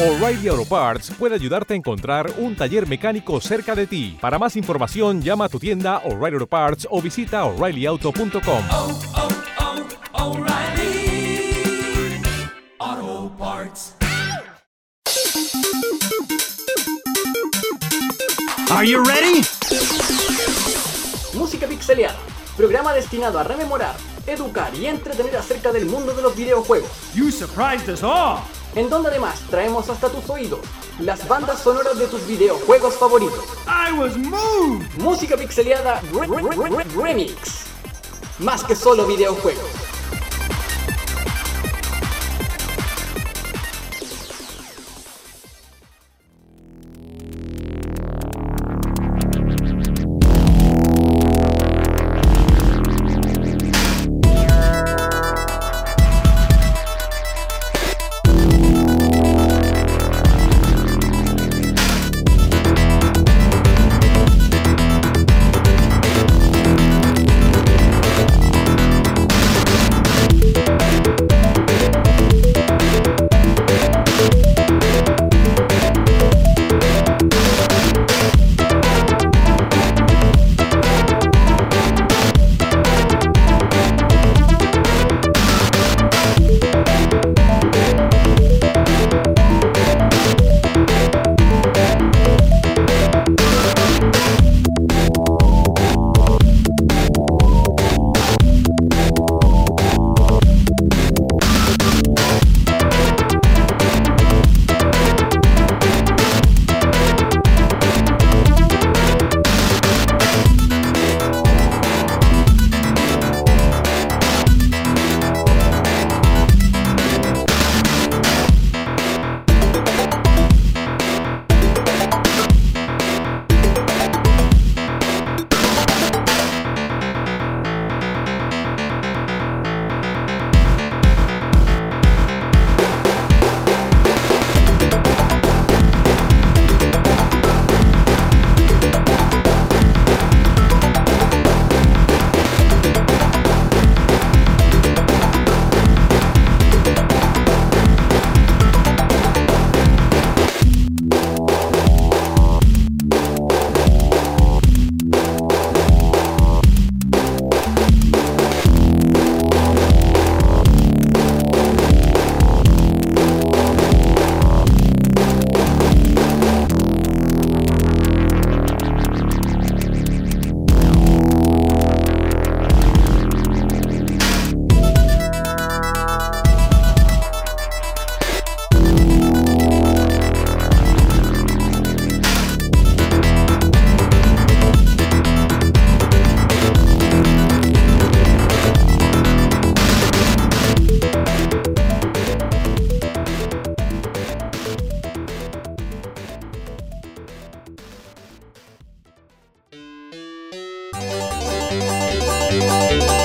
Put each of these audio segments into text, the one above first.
O'Reilly Auto Parts puede ayudarte a encontrar un taller mecánico cerca de ti. Para más información, llama a tu tienda O'Reilly Auto Parts o visita oreillyauto.com. Oh, oh, oh, Are you ready? Música pixeleada, programa destinado a rememorar educar y entretener acerca del mundo de los videojuegos. You surprised us all. En donde además traemos hasta tus oídos las bandas sonoras de tus videojuegos favoritos. I was moved. Música pixeleada remix. Más que solo videojuegos.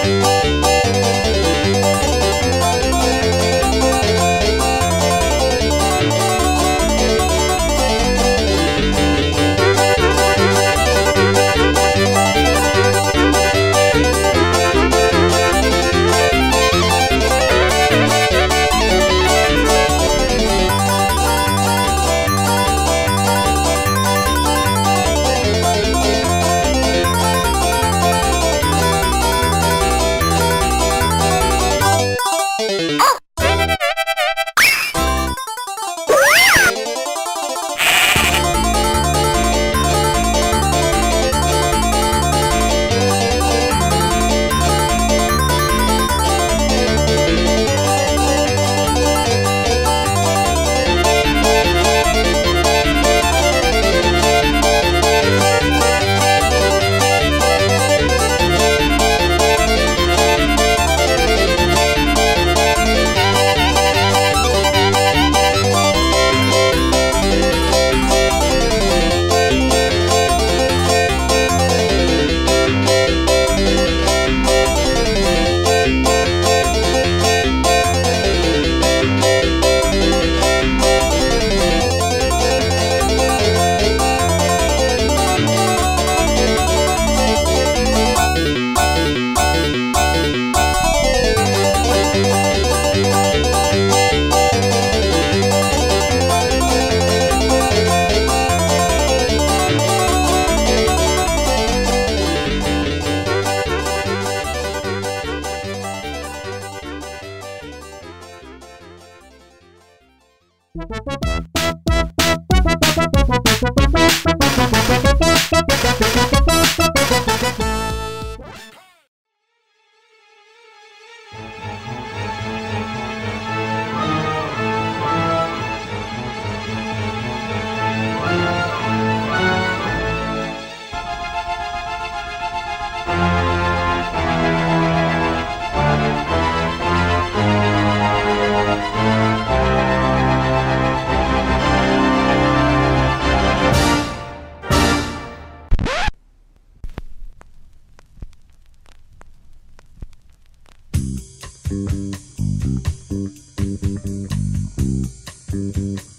Música Mm-hmm.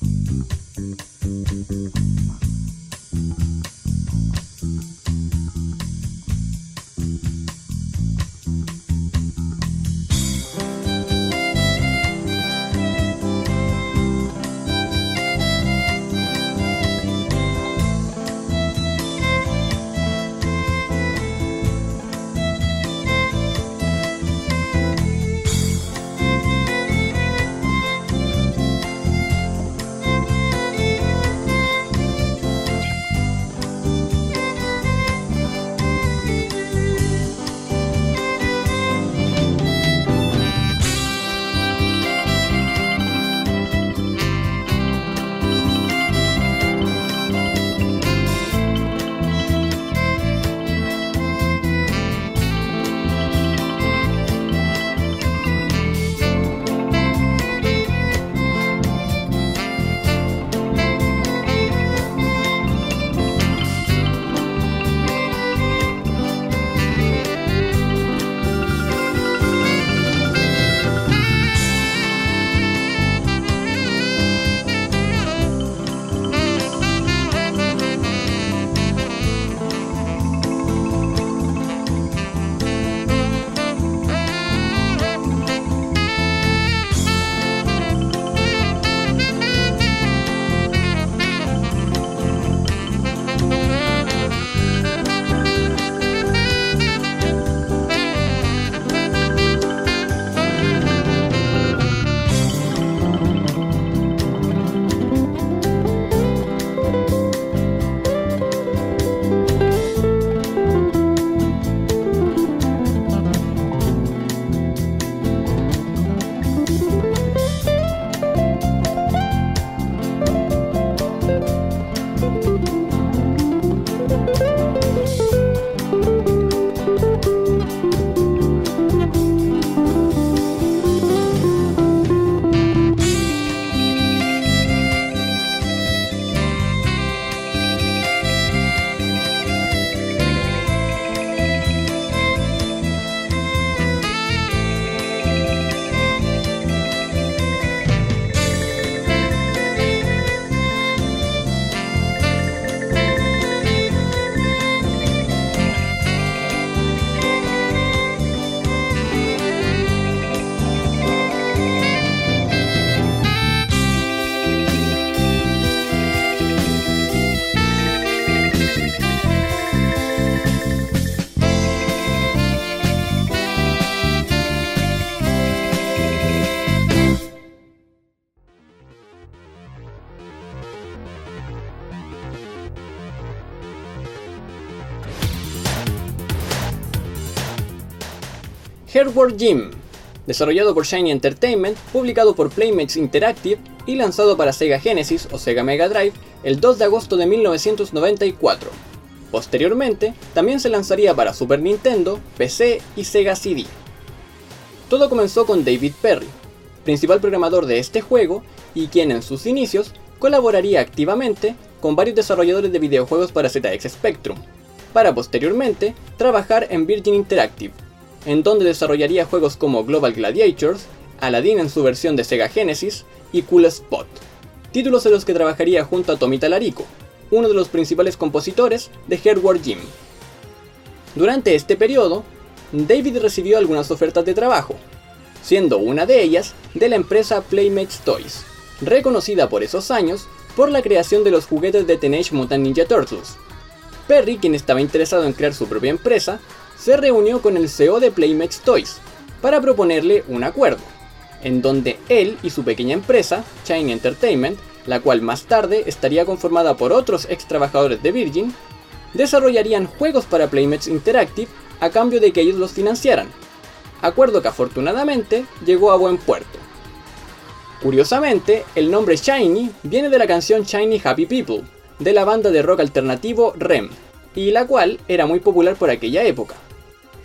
Hardware Gym, desarrollado por Shiny Entertainment, publicado por Playmates Interactive y lanzado para Sega Genesis o Sega Mega Drive el 2 de agosto de 1994. Posteriormente, también se lanzaría para Super Nintendo, PC y Sega CD. Todo comenzó con David Perry, principal programador de este juego y quien en sus inicios colaboraría activamente con varios desarrolladores de videojuegos para ZX Spectrum, para posteriormente trabajar en Virgin Interactive, en donde desarrollaría juegos como Global Gladiators, Aladdin en su versión de Sega Genesis y Cool Spot, títulos en los que trabajaría junto a Tommy Talarico, uno de los principales compositores de Hardware Gym. Durante este periodo, David recibió algunas ofertas de trabajo, siendo una de ellas de la empresa Playmates Toys, reconocida por esos años por la creación de los juguetes de Teenage Mutant Ninja Turtles. Perry, quien estaba interesado en crear su propia empresa, se reunió con el CEO de Playmates Toys para proponerle un acuerdo, en donde él y su pequeña empresa, Shiny Entertainment, la cual más tarde estaría conformada por otros ex trabajadores de Virgin, desarrollarían juegos para Playmates Interactive a cambio de que ellos los financiaran, acuerdo que afortunadamente llegó a buen puerto. Curiosamente, el nombre Shiny viene de la canción Shiny Happy People, de la banda de rock alternativo REM, y la cual era muy popular por aquella época.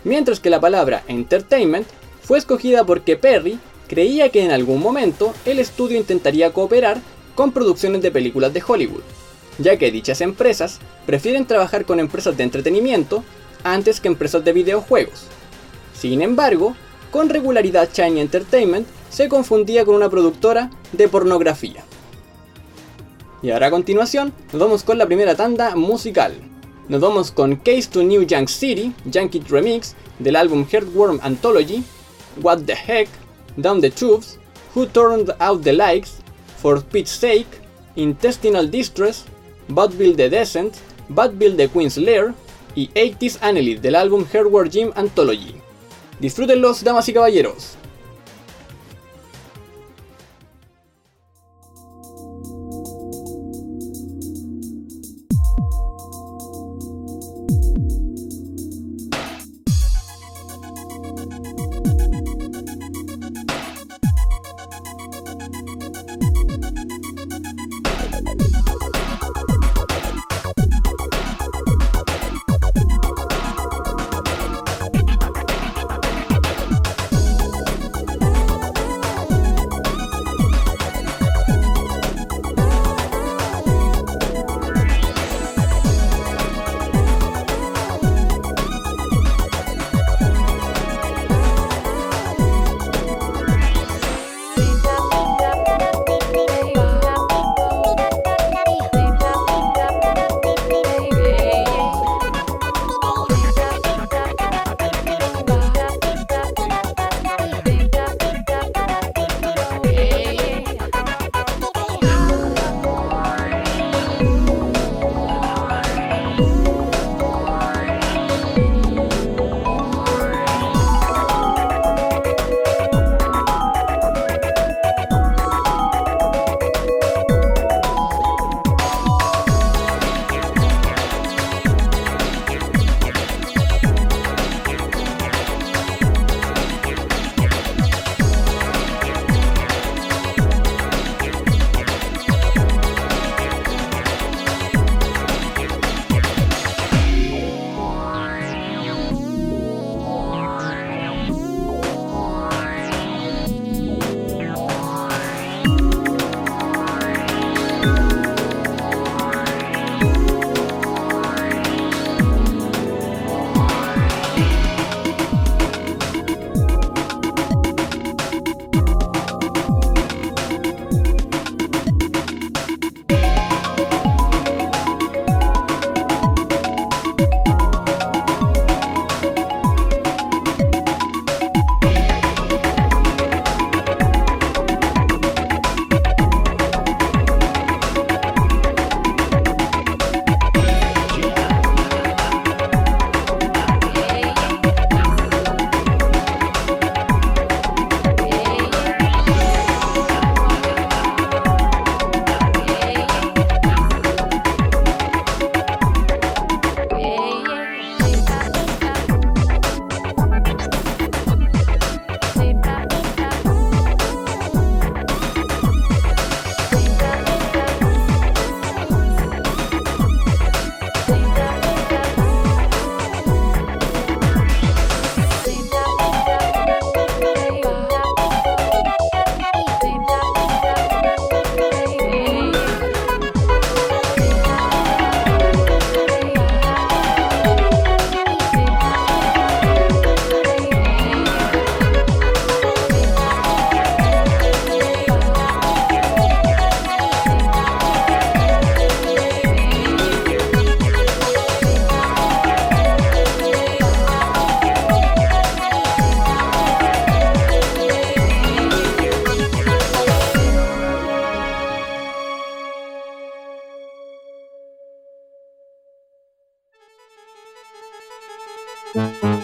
Mientras que la palabra entertainment fue escogida porque Perry creía que en algún momento el estudio intentaría cooperar con producciones de películas de Hollywood, ya que dichas empresas prefieren trabajar con empresas de entretenimiento antes que empresas de videojuegos. Sin embargo, con regularidad Shiny Entertainment se confundía con una productora de pornografía. Y ahora a continuación nos vamos con la primera tanda musical. Nos vamos con Case to New Young City, Yankee Remix, del álbum Heartworm Anthology, What the Heck, Down the Tubes, Who Turned Out the Lights, For Pete's Sake, Intestinal Distress, Bad Bill the Descent, Bad Bill the Queen's Lair y 80s Annelid del álbum Hardware Gym Anthology. Disfrútenlos, damas y caballeros. Música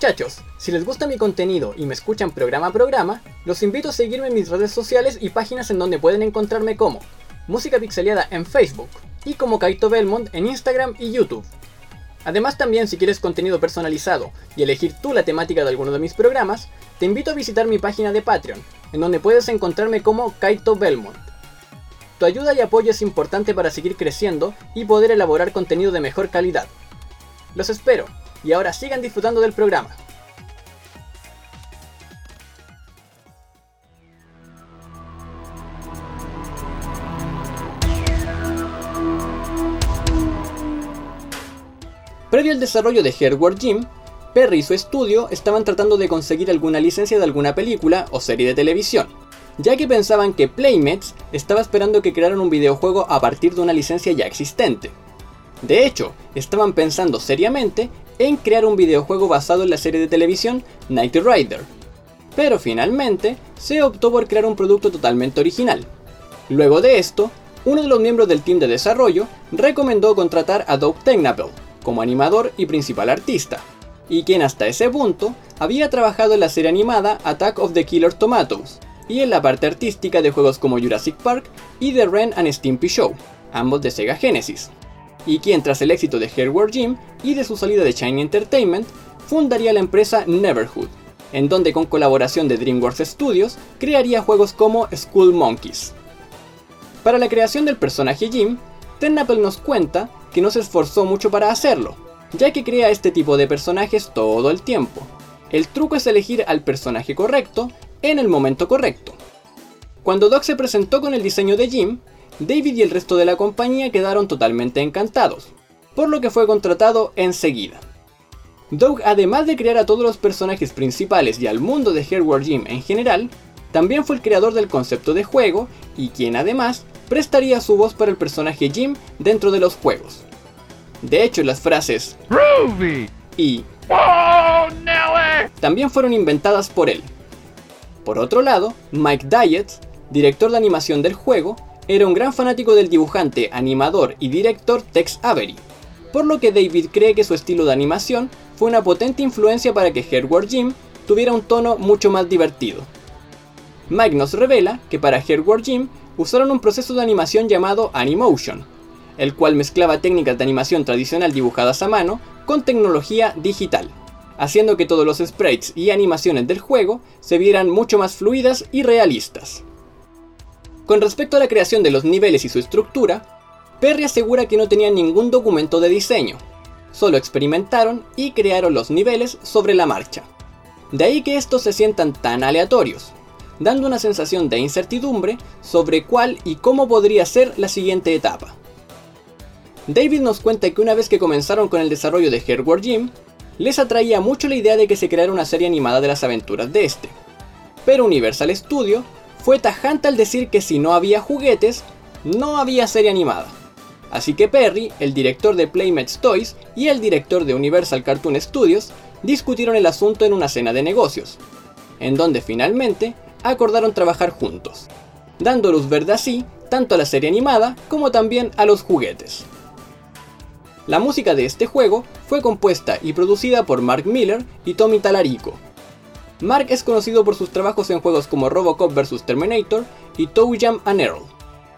muchachos, si les gusta mi contenido y me escuchan programa a programa, los invito a seguirme en mis redes sociales y páginas en donde pueden encontrarme como Música Pixeleada en Facebook y como Kaito Belmont en Instagram y YouTube. Además también si quieres contenido personalizado y elegir tú la temática de alguno de mis programas, te invito a visitar mi página de Patreon, en donde puedes encontrarme como Kaito Belmont. Tu ayuda y apoyo es importante para seguir creciendo y poder elaborar contenido de mejor calidad. Los espero, y ahora sigan disfrutando del programa. Previo al desarrollo de Hardware Gym, Perry y su estudio estaban tratando de conseguir alguna licencia de alguna película o serie de televisión, ya que pensaban que Playmates estaba esperando que crearan un videojuego a partir de una licencia ya existente. De hecho, estaban pensando seriamente en crear un videojuego basado en la serie de televisión Knight Rider. Pero finalmente se optó por crear un producto totalmente original. Luego de esto, uno de los miembros del team de desarrollo recomendó contratar a Doug Technapel como animador y principal artista, y quien hasta ese punto había trabajado en la serie animada Attack of the Killer Tomatoes y en la parte artística de juegos como Jurassic Park y The Ren and Stimpy Show, ambos de Sega Genesis y quien tras el éxito de Hardware Gym y de su salida de Shiny Entertainment, fundaría la empresa Neverhood, en donde con colaboración de DreamWorks Studios crearía juegos como School Monkeys. Para la creación del personaje Jim, Tennapel nos cuenta que no se esforzó mucho para hacerlo, ya que crea este tipo de personajes todo el tiempo. El truco es elegir al personaje correcto en el momento correcto. Cuando Doc se presentó con el diseño de Jim, David y el resto de la compañía quedaron totalmente encantados, por lo que fue contratado enseguida. Doug, además de crear a todos los personajes principales y al mundo de Hardware Gym en general, también fue el creador del concepto de juego y quien además prestaría su voz para el personaje Jim dentro de los juegos. De hecho, las frases y también fueron inventadas por él. Por otro lado, Mike Diet, director de animación del juego, era un gran fanático del dibujante, animador y director Tex Avery, por lo que David cree que su estilo de animación fue una potente influencia para que Hardware Gym tuviera un tono mucho más divertido. Mike nos revela que para Hardware Gym usaron un proceso de animación llamado Animotion, el cual mezclaba técnicas de animación tradicional dibujadas a mano con tecnología digital, haciendo que todos los sprites y animaciones del juego se vieran mucho más fluidas y realistas. Con respecto a la creación de los niveles y su estructura, Perry asegura que no tenían ningún documento de diseño, solo experimentaron y crearon los niveles sobre la marcha. De ahí que estos se sientan tan aleatorios, dando una sensación de incertidumbre sobre cuál y cómo podría ser la siguiente etapa. David nos cuenta que una vez que comenzaron con el desarrollo de Hardware Gym, les atraía mucho la idea de que se creara una serie animada de las aventuras de este. Pero Universal Studio fue tajante al decir que si no había juguetes, no había serie animada. Así que Perry, el director de Playmates Toys y el director de Universal Cartoon Studios discutieron el asunto en una cena de negocios, en donde finalmente acordaron trabajar juntos, dando luz verde así tanto a la serie animada como también a los juguetes. La música de este juego fue compuesta y producida por Mark Miller y Tommy Talarico, Mark es conocido por sus trabajos en juegos como Robocop vs Terminator y Toe Jam and Earl,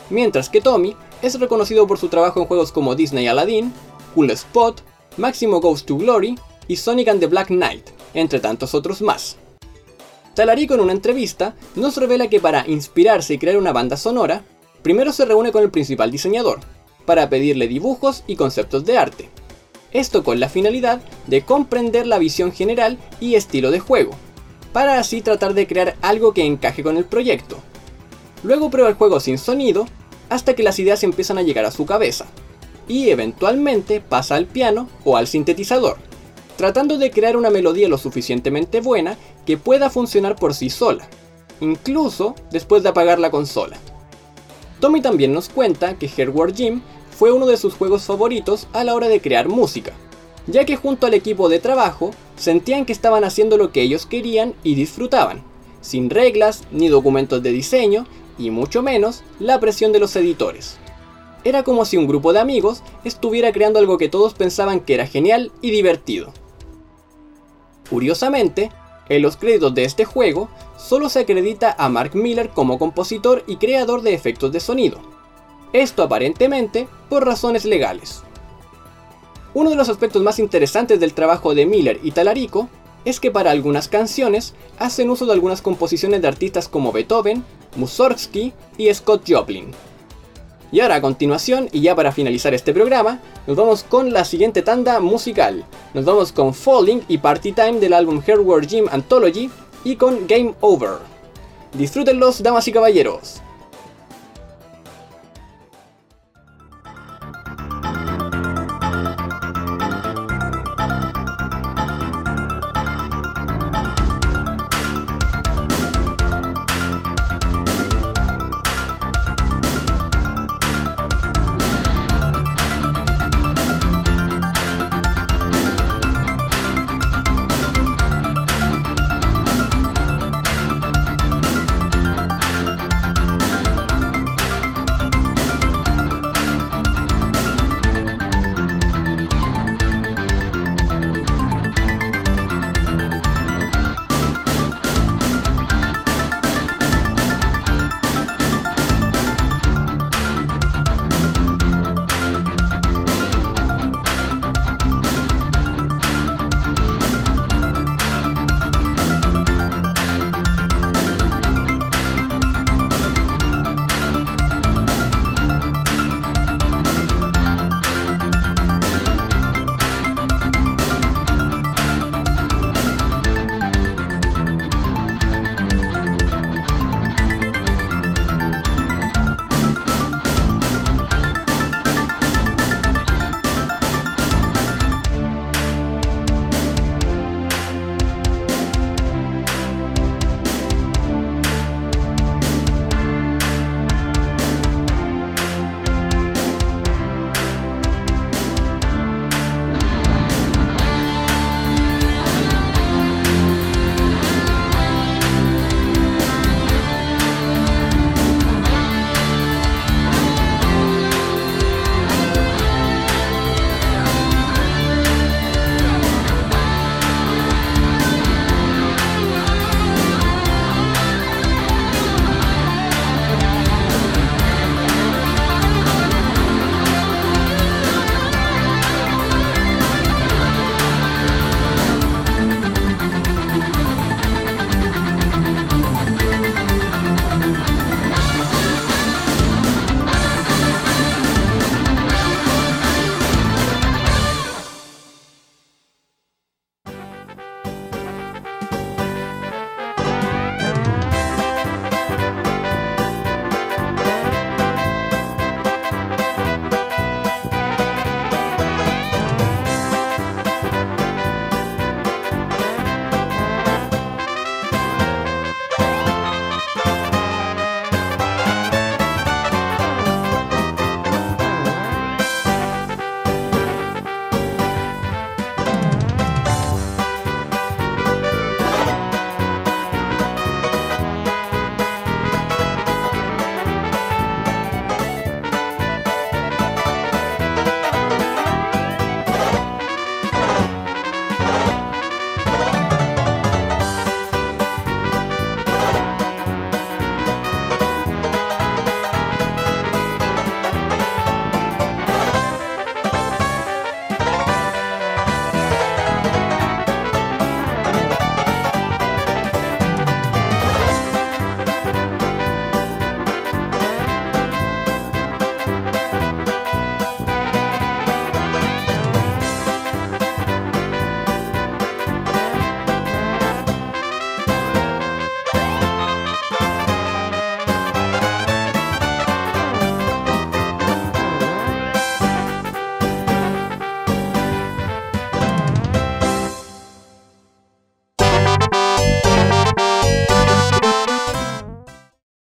mientras que Tommy es reconocido por su trabajo en juegos como Disney Aladdin, Cool Spot, Maximo Goes to Glory y Sonic and the Black Knight, entre tantos otros más. Talarico en una entrevista nos revela que para inspirarse y crear una banda sonora, primero se reúne con el principal diseñador, para pedirle dibujos y conceptos de arte. Esto con la finalidad de comprender la visión general y estilo de juego, para así tratar de crear algo que encaje con el proyecto. Luego prueba el juego sin sonido hasta que las ideas empiezan a llegar a su cabeza, y eventualmente pasa al piano o al sintetizador, tratando de crear una melodía lo suficientemente buena que pueda funcionar por sí sola, incluso después de apagar la consola. Tommy también nos cuenta que Hardware Gym fue uno de sus juegos favoritos a la hora de crear música, ya que junto al equipo de trabajo sentían que estaban haciendo lo que ellos querían y disfrutaban, sin reglas ni documentos de diseño y mucho menos la presión de los editores. Era como si un grupo de amigos estuviera creando algo que todos pensaban que era genial y divertido. Curiosamente, en los créditos de este juego, solo se acredita a Mark Miller como compositor y creador de efectos de sonido. Esto aparentemente por razones legales. Uno de los aspectos más interesantes del trabajo de Miller y Talarico es que para algunas canciones hacen uso de algunas composiciones de artistas como Beethoven, Mussorgsky y Scott Joplin. Y ahora a continuación, y ya para finalizar este programa, nos vamos con la siguiente tanda musical. Nos vamos con Falling y Party Time del álbum Hardware Gym Anthology y con Game Over. Disfrútenlos, damas y caballeros.